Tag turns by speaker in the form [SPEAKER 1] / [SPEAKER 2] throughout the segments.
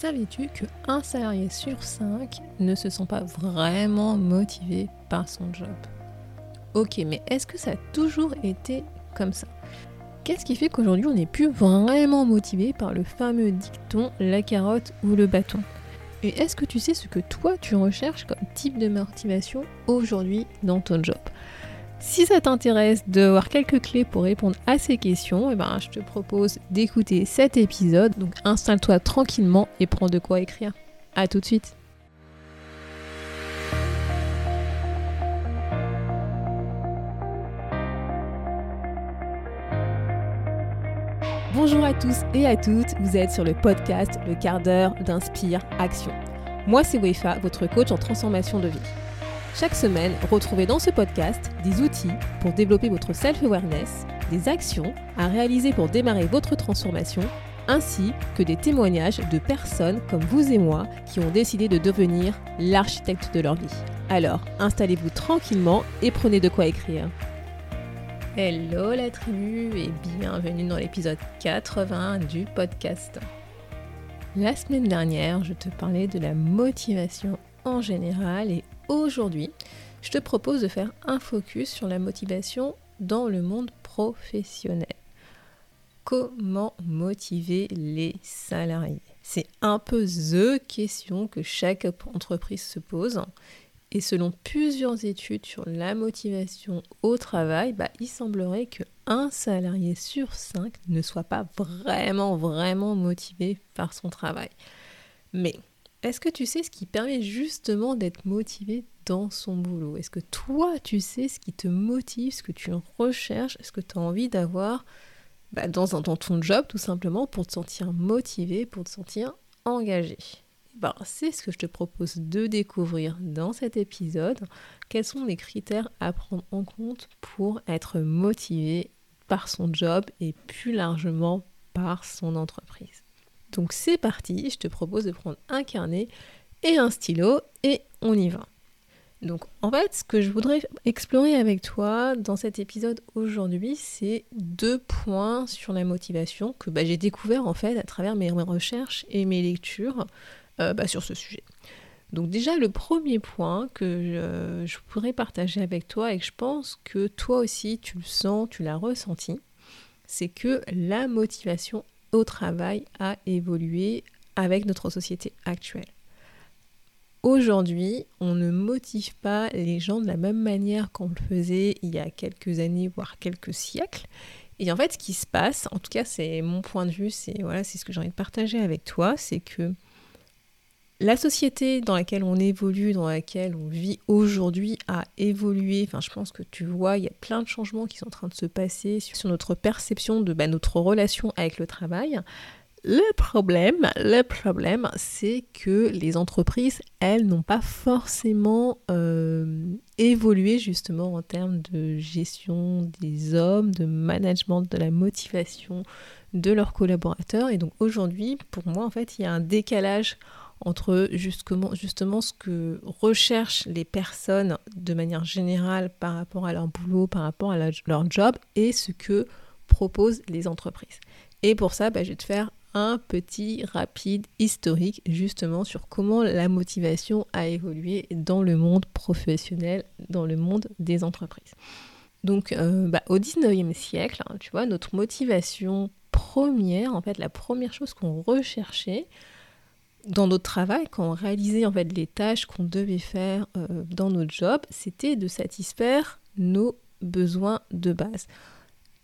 [SPEAKER 1] Savais-tu que un salarié sur cinq ne se sent pas vraiment motivé par son job? Ok, mais est-ce que ça a toujours été comme ça? Qu'est-ce qui fait qu'aujourd'hui on n'est plus vraiment motivé par le fameux dicton la carotte ou le bâton? Et est-ce que tu sais ce que toi tu recherches comme type de motivation aujourd'hui dans ton job? Si ça t'intéresse de voir quelques clés pour répondre à ces questions, eh ben, je te propose d'écouter cet épisode. Donc installe-toi tranquillement et prends de quoi écrire. A tout de suite Bonjour à tous et à toutes, vous êtes sur le podcast Le quart d'heure d'Inspire Action. Moi c'est Wefa, votre coach en transformation de vie. Chaque semaine, retrouvez dans ce podcast des outils pour développer votre self-awareness, des actions à réaliser pour démarrer votre transformation, ainsi que des témoignages de personnes comme vous et moi qui ont décidé de devenir l'architecte de leur vie. Alors, installez-vous tranquillement et prenez de quoi écrire. Hello la tribu et bienvenue dans l'épisode 80 du podcast. La semaine dernière, je te parlais de la motivation en général et aujourd'hui, je te propose de faire un focus sur la motivation dans le monde professionnel. Comment motiver les salariés? C'est un peu the question que chaque entreprise se pose. Et selon plusieurs études sur la motivation au travail, bah, il semblerait qu'un salarié sur cinq ne soit pas vraiment, vraiment motivé par son travail. Mais est-ce que tu sais ce qui permet justement d'être motivé dans son boulot? Est-ce que toi, tu sais ce qui te motive, ce que tu recherches, ce que tu as envie d'avoir bah, dans, ton job tout simplement pour te sentir motivé, pour te sentir engagé? Bah, C'est ce que je te propose de découvrir dans cet épisode. Quels sont les critères à prendre en compte pour être motivé par son job et plus largement par son entreprise? Donc c'est parti, je te propose de prendre un carnet et un stylo et on y va. Donc en fait, ce que je voudrais explorer avec toi dans cet épisode aujourd'hui, c'est deux points sur la motivation que bah, j'ai découvert en fait à travers mes recherches et mes lectures euh, bah, sur ce sujet. Donc déjà le premier point que je, pourrais partager avec toi et que je pense que toi aussi tu le sens, tu l'as ressenti, c'est que la motivation au travail a évolué avec notre société actuelle. Aujourd'hui, on ne motive pas les gens de la même manière qu'on le faisait il y a quelques années, voire quelques siècles. Et en fait, ce qui se passe, en tout cas, c'est mon point de vue, c'est voilà, c'est ce que j'ai envie de partager avec toi, c'est que la société dans laquelle on évolue, dans laquelle on vit aujourd'hui a évolué. Enfin, je pense que tu vois, il y a plein de changements qui sont en train de se passer sur notre perception de bah, notre relation avec le travail. Le problème, le problème, c'est que les entreprises, elles, n'ont pas forcément euh, évolué justement en termes de gestion des hommes, de management, de la motivation de leurs collaborateurs. Et donc aujourd'hui, pour moi, en fait, il y a un décalage entre justement, justement ce que recherchent les personnes de manière générale par rapport à leur boulot, par rapport à leur job et ce que proposent les entreprises. Et pour ça, bah, je vais te faire un petit rapide historique justement sur comment la motivation a évolué dans le monde professionnel, dans le monde des entreprises. Donc euh, bah, au 19e siècle, hein, tu vois, notre motivation première, en fait la première chose qu'on recherchait, dans notre travail, quand on réalisait en les tâches qu'on devait faire euh, dans notre job, c'était de satisfaire nos besoins de base.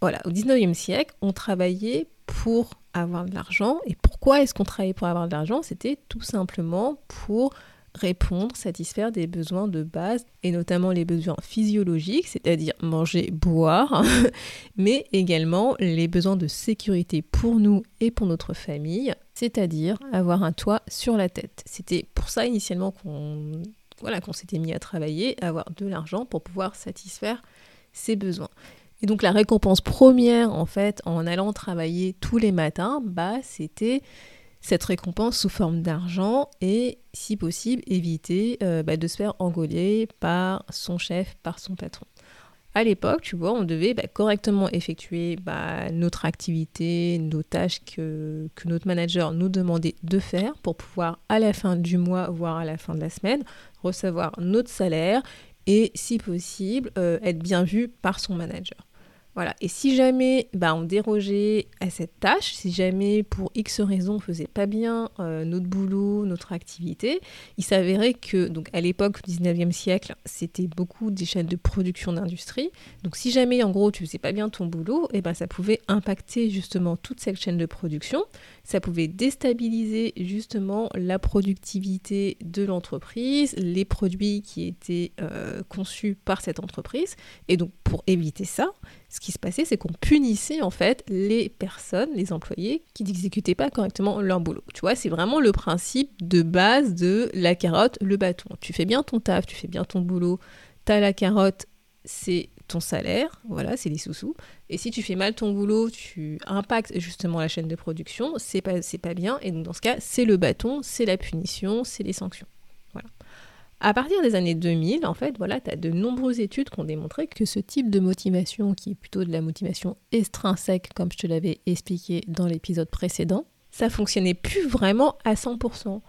[SPEAKER 1] Voilà, au 19e siècle, on travaillait pour avoir de l'argent. Et pourquoi est-ce qu'on travaillait pour avoir de l'argent? C'était tout simplement pour répondre, satisfaire des besoins de base, et notamment les besoins physiologiques, c'est-à-dire manger, boire, mais également les besoins de sécurité pour nous et pour notre famille, c'est-à-dire avoir un toit sur la tête. C'était pour ça initialement qu'on voilà, qu'on s'était mis à travailler, avoir de l'argent pour pouvoir satisfaire ses besoins. Et donc la récompense première en fait en allant travailler tous les matins, bah c'était cette récompense sous forme d'argent et, si possible, éviter euh, bah, de se faire engoler par son chef, par son patron. À l'époque, tu vois, on devait bah, correctement effectuer bah, notre activité, nos tâches que, notre manager nous demandait de faire pour pouvoir à la fin du mois, voire à la fin de la semaine, recevoir notre salaire et si possible euh, être bien vu par son manager. Voilà. Et si jamais bah, on dérogeait à cette tâche, si jamais pour X raison on faisait pas bien euh, notre boulot, notre activité, il s'avérait que donc à l'époque, au 19e siècle, c'était beaucoup des chaînes de production d'industrie. Donc si jamais en gros tu faisais pas bien ton boulot, et eh ben ça pouvait impacter justement toute cette chaîne de production. Ça pouvait déstabiliser justement la productivité de l'entreprise, les produits qui étaient euh, conçus par cette entreprise. Et donc pour éviter ça, ce qui se passait, c'est qu'on punissait en fait les personnes, les employés qui n'exécutaient pas correctement leur boulot. Tu vois, c'est vraiment le principe de base de la carotte, le bâton. Tu fais bien ton taf, tu fais bien ton boulot, tu as la carotte, c'est ton salaire, voilà, c'est les sous-sous. Et si tu fais mal ton boulot, tu impactes justement la chaîne de production, c'est pas, pas bien. Et donc dans ce cas, c'est le bâton, c'est la punition, c'est les sanctions. À partir des années 2000, en fait, voilà, tu as de nombreuses études qui ont démontré que ce type de motivation, qui est plutôt de la motivation extrinsèque, comme je te l'avais expliqué dans l'épisode précédent, ça fonctionnait plus vraiment à 100%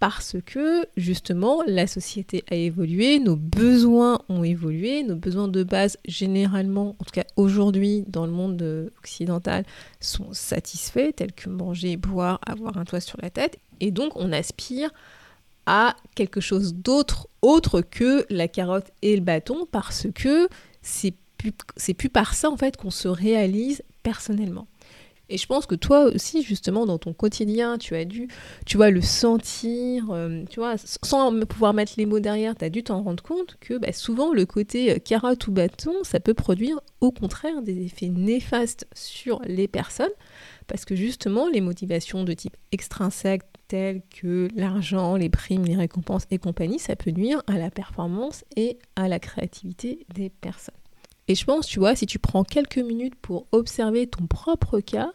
[SPEAKER 1] parce que justement la société a évolué, nos besoins ont évolué, nos besoins de base généralement, en tout cas aujourd'hui dans le monde occidental, sont satisfaits, tels que manger, boire, avoir un toit sur la tête, et donc on aspire à quelque chose d'autre, autre que la carotte et le bâton, parce que c'est plus, par ça en fait qu'on se réalise personnellement. Et je pense que toi aussi, justement, dans ton quotidien, tu as dû, tu vois, le sentir, euh, tu vois, sans pouvoir mettre les mots derrière, tu as dû t'en rendre compte que bah, souvent le côté euh, carotte ou bâton, ça peut produire au contraire des effets néfastes sur les personnes, parce que justement, les motivations de type extrinsèque, telles que l'argent, les primes, les récompenses et compagnie, ça peut nuire à la performance et à la créativité des personnes. Et je pense, tu vois, si tu prends quelques minutes pour observer ton propre cas,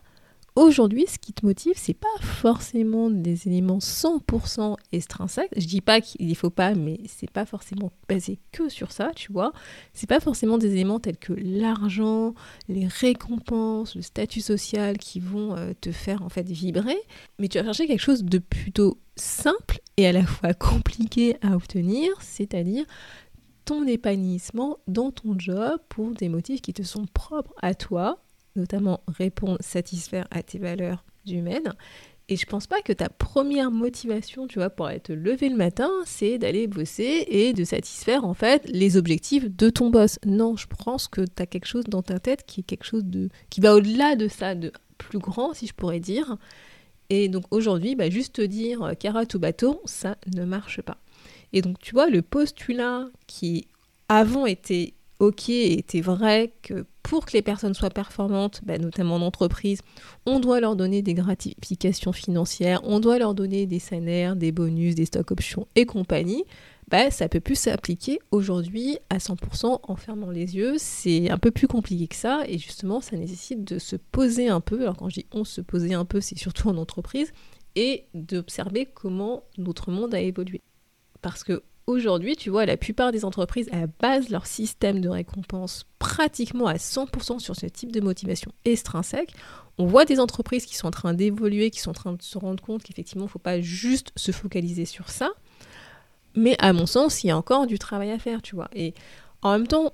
[SPEAKER 1] aujourd'hui, ce qui te motive, c'est pas forcément des éléments 100% extrinsèques. Je dis pas qu'il ne faut pas, mais c'est pas forcément basé que sur ça, tu vois. C'est pas forcément des éléments tels que l'argent, les récompenses, le statut social qui vont euh, te faire en fait vibrer, mais tu vas chercher quelque chose de plutôt simple et à la fois compliqué à obtenir, c'est-à-dire ton épanouissement dans ton job pour des motifs qui te sont propres à toi, notamment répondre, satisfaire à tes valeurs humaines. Et je pense pas que ta première motivation, tu vois, pour aller te lever le matin, c'est d'aller bosser et de satisfaire en fait les objectifs de ton boss. Non, je pense que tu as quelque chose dans ta tête qui est quelque chose de qui va au-delà de ça, de plus grand si je pourrais dire. Et donc aujourd'hui, bah, juste te dire euh, carotte ou bâton, ça ne marche pas. Et donc, tu vois, le postulat qui avant était ok, était vrai que pour que les personnes soient performantes, bah, notamment en entreprise, on doit leur donner des gratifications financières, on doit leur donner des salaires, des bonus, des stock options et compagnie. Bah, ça peut plus s'appliquer aujourd'hui à 100% en fermant les yeux. C'est un peu plus compliqué que ça et justement, ça nécessite de se poser un peu. Alors quand je dis on se poser un peu, c'est surtout en entreprise et d'observer comment notre monde a évolué. Parce que aujourd'hui, tu vois, la plupart des entreprises basent leur système de récompense pratiquement à 100% sur ce type de motivation extrinsèque. On voit des entreprises qui sont en train d'évoluer, qui sont en train de se rendre compte qu'effectivement, il ne faut pas juste se focaliser sur ça. Mais à mon sens, il y a encore du travail à faire, tu vois. Et en même temps,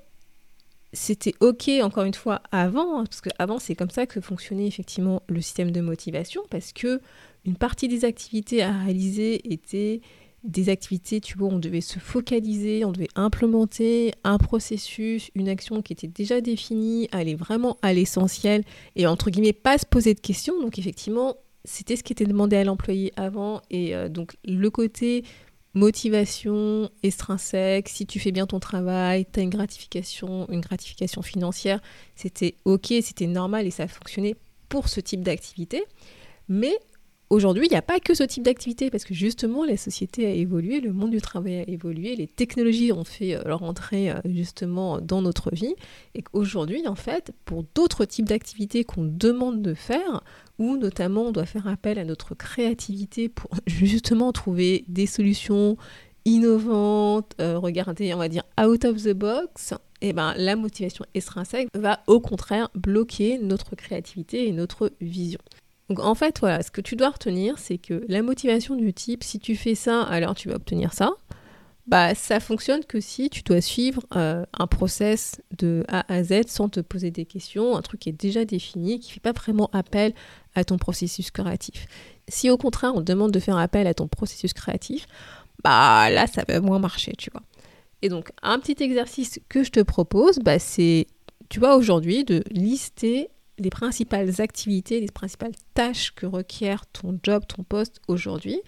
[SPEAKER 1] c'était ok encore une fois avant, hein, parce qu'avant c'est comme ça que fonctionnait effectivement le système de motivation, parce que une partie des activités à réaliser était des activités, tu vois, on devait se focaliser, on devait implémenter un processus, une action qui était déjà définie, aller vraiment à l'essentiel et entre guillemets pas se poser de questions. Donc effectivement, c'était ce qui était demandé à l'employé avant et euh, donc le côté motivation extrinsèque, si tu fais bien ton travail, tu as une gratification, une gratification financière, c'était OK, c'était normal et ça fonctionnait pour ce type d'activité. Mais Aujourd'hui, il n'y a pas que ce type d'activité parce que justement la société a évolué, le monde du travail a évolué, les technologies ont fait euh, leur entrée euh, justement dans notre vie et qu'aujourd'hui en fait pour d'autres types d'activités qu'on demande de faire ou notamment on doit faire appel à notre créativité pour justement trouver des solutions innovantes, euh, regarder, on va dire, out of the box, et eh ben, la motivation extrinsèque va au contraire bloquer notre créativité et notre vision. Donc en fait, voilà, ce que tu dois retenir, c'est que la motivation du type, si tu fais ça, alors tu vas obtenir ça, bah ça fonctionne que si tu dois suivre euh, un process de A à Z sans te poser des questions, un truc qui est déjà défini, qui ne fait pas vraiment appel à ton processus créatif. Si au contraire on te demande de faire appel à ton processus créatif, bah là ça va moins marcher, tu vois. Et donc un petit exercice que je te propose, bah, c'est, tu vois, aujourd'hui de lister les principales activités, les principales tâches que requiert ton job, ton poste aujourd'hui.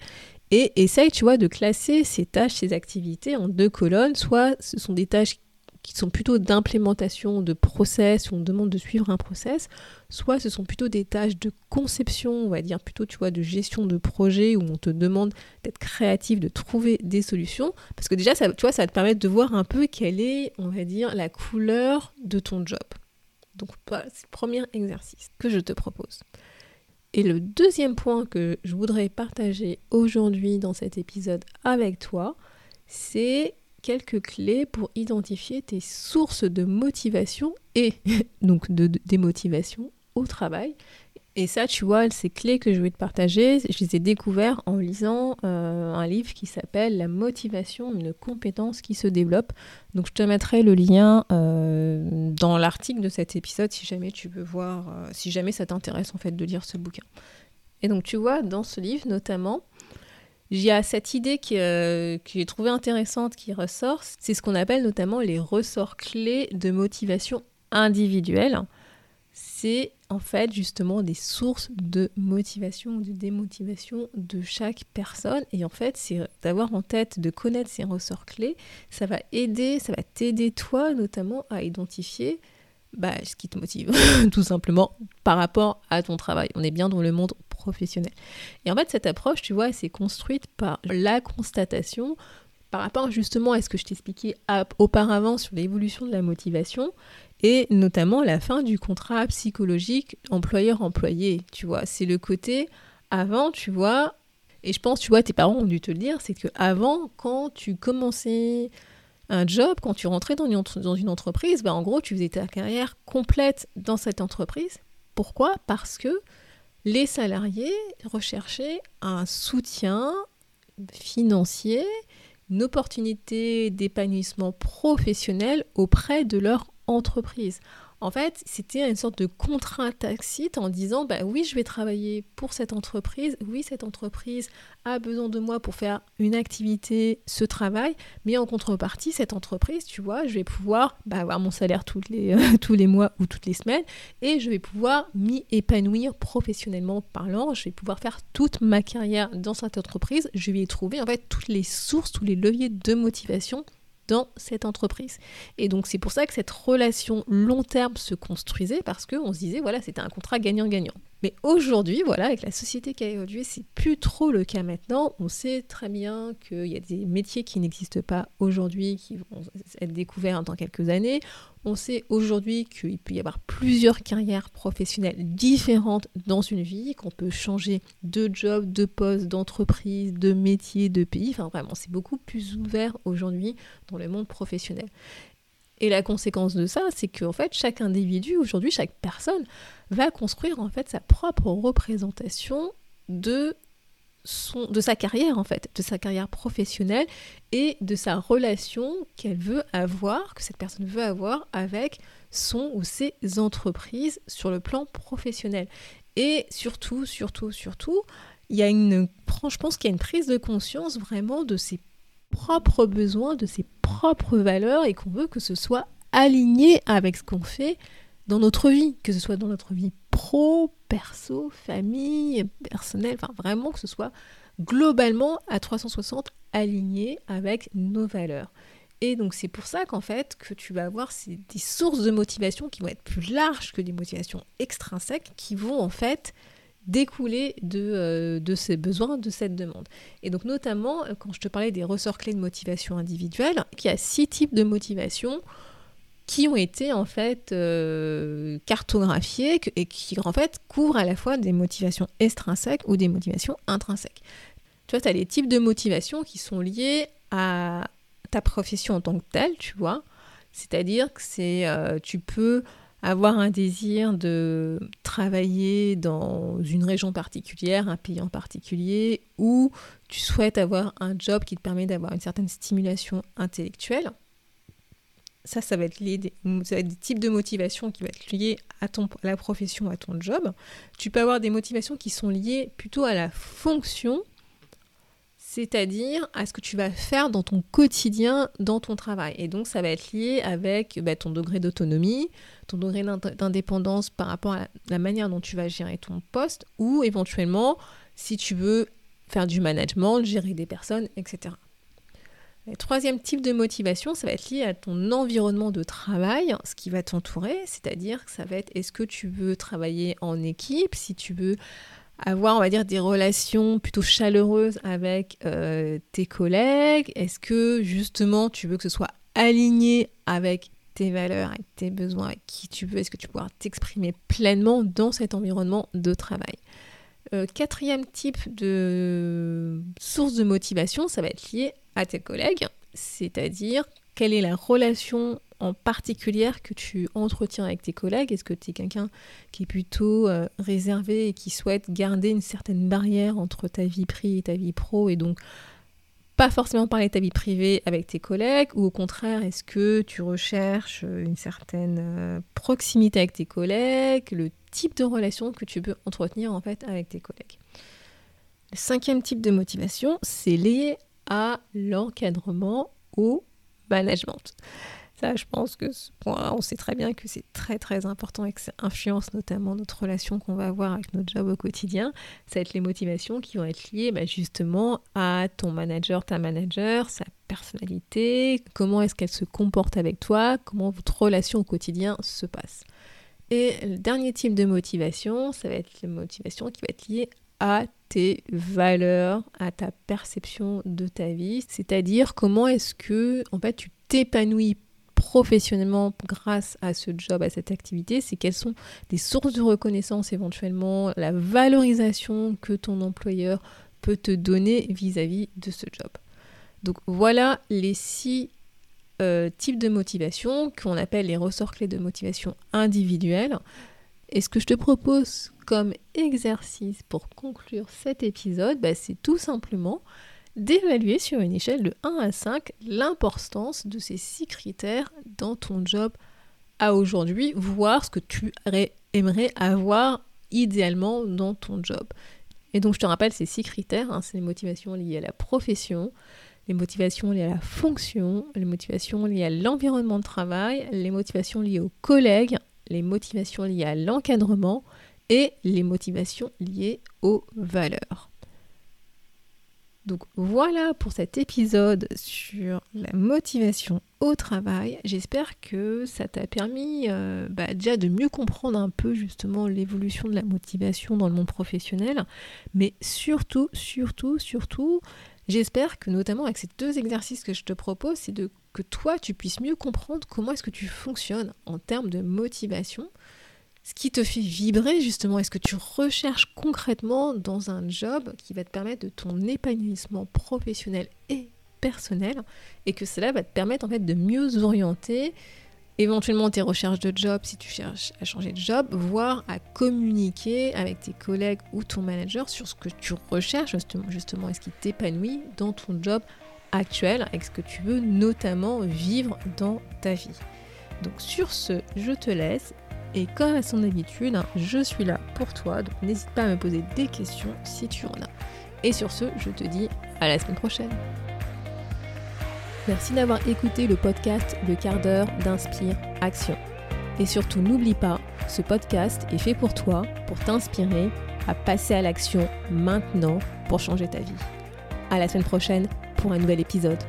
[SPEAKER 1] Et essaye, tu vois, de classer ces tâches, ces activités en deux colonnes. Soit ce sont des tâches qui sont plutôt d'implémentation de process, où on demande de suivre un process, soit ce sont plutôt des tâches de conception, on va dire plutôt, tu vois, de gestion de projet, où on te demande d'être créatif, de trouver des solutions. Parce que déjà, ça, tu vois, ça va te permettre de voir un peu quelle est, on va dire, la couleur de ton job. Donc, c'est le premier exercice que je te propose. Et le deuxième point que je voudrais partager aujourd'hui dans cet épisode avec toi, c'est quelques clés pour identifier tes sources de motivation et donc de, démotivation au travail et ça, tu vois, ces clés que je vais te partager, je les ai découvertes en lisant euh, un livre qui s'appelle La motivation, une compétence qui se développe. Donc je te mettrai le lien euh, dans l'article de cet épisode si jamais tu veux voir, euh, si jamais ça t'intéresse en fait de lire ce bouquin. Et donc tu vois, dans ce livre notamment, il y a cette idée qui, que j'ai trouvée intéressante qui ressort, c'est ce qu'on appelle notamment les ressorts clés de motivation individuelle c'est en fait justement des sources de motivation ou de démotivation de chaque personne. Et en fait, c'est d'avoir en tête, de connaître ces ressorts clés, ça va aider, ça va t'aider toi notamment à identifier bah, ce qui te motive, tout simplement, par rapport à ton travail. On est bien dans le monde professionnel. Et en fait, cette approche, tu vois, s'est construite par la constatation par rapport justement à ce que je t'expliquais auparavant sur l'évolution de la motivation, et notamment la fin du contrat psychologique employeur-employé, tu vois. C'est le côté avant, tu vois, et je pense, tu vois, tes parents ont dû te le dire, c'est que avant, quand tu commençais un job, quand tu rentrais dans une, entreprise, bah, en gros, tu faisais ta carrière complète dans cette entreprise. Pourquoi? Parce que les salariés recherchaient un soutien financier, une opportunité d'épanouissement professionnel auprès de leur entreprise. En fait, c'était une sorte de contrat tacite en disant bah oui, je vais travailler pour cette entreprise, oui, cette entreprise a besoin de moi pour faire une activité, ce travail, mais en contrepartie, cette entreprise, tu vois, je vais pouvoir bah, avoir mon salaire les, tous les mois ou toutes les semaines et je vais pouvoir m'y épanouir professionnellement parlant, je vais pouvoir faire toute ma carrière dans cette entreprise, je vais y trouver en fait toutes les sources, tous les leviers de motivation dans cette entreprise. Et donc c'est pour ça que cette relation long terme se construisait parce qu'on se disait voilà c'était un contrat gagnant-gagnant. Mais aujourd'hui, voilà, avec la société qui a évolué, c'est plus trop le cas maintenant. On sait très bien qu'il y a des métiers qui n'existent pas aujourd'hui, qui vont être découverts dans quelques années. On sait aujourd'hui qu'il peut y avoir plusieurs carrières professionnelles différentes dans une vie, qu'on peut changer de job, de poste, d'entreprise, de métier, de pays. Enfin, vraiment, c'est beaucoup plus ouvert aujourd'hui dans le monde professionnel. Et la conséquence de ça, c'est qu'en fait, chaque individu, aujourd'hui, chaque personne, va construire en fait sa propre représentation de son, de sa carrière en fait, de sa carrière professionnelle et de sa relation qu'elle veut avoir, que cette personne veut avoir avec son ou ses entreprises sur le plan professionnel. Et surtout, surtout, surtout, il y a une, je pense qu'il y a une prise de conscience vraiment de ses propres besoins, de ses propres valeurs et qu'on veut que ce soit aligné avec ce qu'on fait dans notre vie, que ce soit dans notre vie pro, perso, famille, personnelle, enfin vraiment que ce soit globalement à 360 aligné avec nos valeurs. Et donc c'est pour ça qu'en fait que tu vas avoir des sources de motivation qui vont être plus larges que des motivations extrinsèques qui vont en fait découler de, euh, de ces besoins, de cette demande. Et donc notamment quand je te parlais des ressorts clés de motivation individuelle, il y a six types de motivation qui ont été en fait euh, cartographiés et qui en fait couvrent à la fois des motivations extrinsèques ou des motivations intrinsèques. Tu vois, tu as les types de motivations qui sont liées à ta profession en tant que telle, tu vois. C'est-à-dire que c'est, euh, tu peux avoir un désir de travailler dans une région particulière, un pays en particulier, ou tu souhaites avoir un job qui te permet d'avoir une certaine stimulation intellectuelle. Ça, ça va être lié des, des types de motivations qui vont être liées à, ton, à la profession, à ton job. Tu peux avoir des motivations qui sont liées plutôt à la fonction c'est-à-dire à ce que tu vas faire dans ton quotidien, dans ton travail. Et donc ça va être lié avec bah, ton degré d'autonomie, ton degré d'indépendance par rapport à la manière dont tu vas gérer ton poste, ou éventuellement si tu veux faire du management, gérer des personnes, etc. Le troisième type de motivation, ça va être lié à ton environnement de travail, ce qui va t'entourer, c'est-à-dire que ça va être est-ce que tu veux travailler en équipe, si tu veux avoir, on va dire, des relations plutôt chaleureuses avec euh, tes collègues? Est-ce que justement tu veux que ce soit aligné avec tes valeurs, avec tes besoins, avec qui tu veux? Est-ce que tu pourras t'exprimer pleinement dans cet environnement de travail? Euh, Quatrième type de source de motivation, ça va être lié à tes collègues, c'est-à-dire quelle est la relation en particulier que tu entretiens avec tes collègues? Est-ce que tu es quelqu'un qui est plutôt euh, réservé et qui souhaite garder une certaine barrière entre ta vie privée et ta vie pro et donc pas forcément parler de ta vie privée avec tes collègues? Ou au contraire est-ce que tu recherches une certaine euh, proximité avec tes collègues, le type de relation que tu peux entretenir en fait avec tes collègues? Le cinquième type de motivation, c'est lié à l'encadrement au management. Ça, je pense que ce point, on sait très bien que c'est très très important et que ça influence notamment notre relation qu'on va avoir avec notre job au quotidien. Ça va être les motivations qui vont être liées bah, justement à ton manager, ta manager, sa personnalité, comment est-ce qu'elle se comporte avec toi, comment votre relation au quotidien se passe? Et le dernier type de motivation, ça va être la motivation qui va être liée à tes valeurs, à ta perception de ta vie, c'est-à-dire comment est-ce que en fait tu t'épanouis professionnellement grâce à ce job, à cette activité, c'est quelles sont les sources de reconnaissance éventuellement, la valorisation que ton employeur peut te donner vis-à-vis de ce job. Donc voilà les six euh, types de motivation qu'on appelle les ressorts clés de motivation individuelle. Et ce que je te propose comme exercice pour conclure cet épisode, bah, c'est tout simplement d'évaluer sur une échelle de 1 à 5 l'importance de ces 6 critères dans ton job à aujourd'hui, voir ce que tu aimerais avoir idéalement dans ton job. Et donc je te rappelle ces 6 critères, hein, c'est les motivations liées à la profession, les motivations liées à la fonction, les motivations liées à l'environnement de travail, les motivations liées aux collègues, les motivations liées à l'encadrement et les motivations liées aux valeurs. Donc voilà pour cet épisode sur la motivation au travail. J'espère que ça t'a permis euh, bah, déjà de mieux comprendre un peu justement l'évolution de la motivation dans le monde professionnel. Mais surtout, surtout, surtout, j'espère que notamment avec ces deux exercices que je te propose, c'est de que toi tu puisses mieux comprendre comment est-ce que tu fonctionnes en termes de motivation ce qui te fait vibrer justement Est-ce que tu recherches concrètement dans un job qui va te permettre de ton épanouissement professionnel et personnel et que cela va te permettre en fait de mieux orienter éventuellement tes recherches de job si tu cherches à changer de job, voire à communiquer avec tes collègues ou ton manager sur ce que tu recherches justement, est-ce qui t'épanouit dans ton job actuel, avec ce que tu veux notamment vivre dans ta vie. Donc sur ce, je te laisse et comme à son habitude, hein, je suis là pour toi, donc n'hésite pas à me poser des questions si tu en as. Et sur ce, je te dis à la semaine prochaine. Merci d'avoir écouté le podcast Le quart d'heure d'Inspire Action. Et surtout, n'oublie pas, ce podcast est fait pour toi, pour t'inspirer à passer à l'action maintenant pour changer ta vie. À la semaine prochaine pour un nouvel épisode.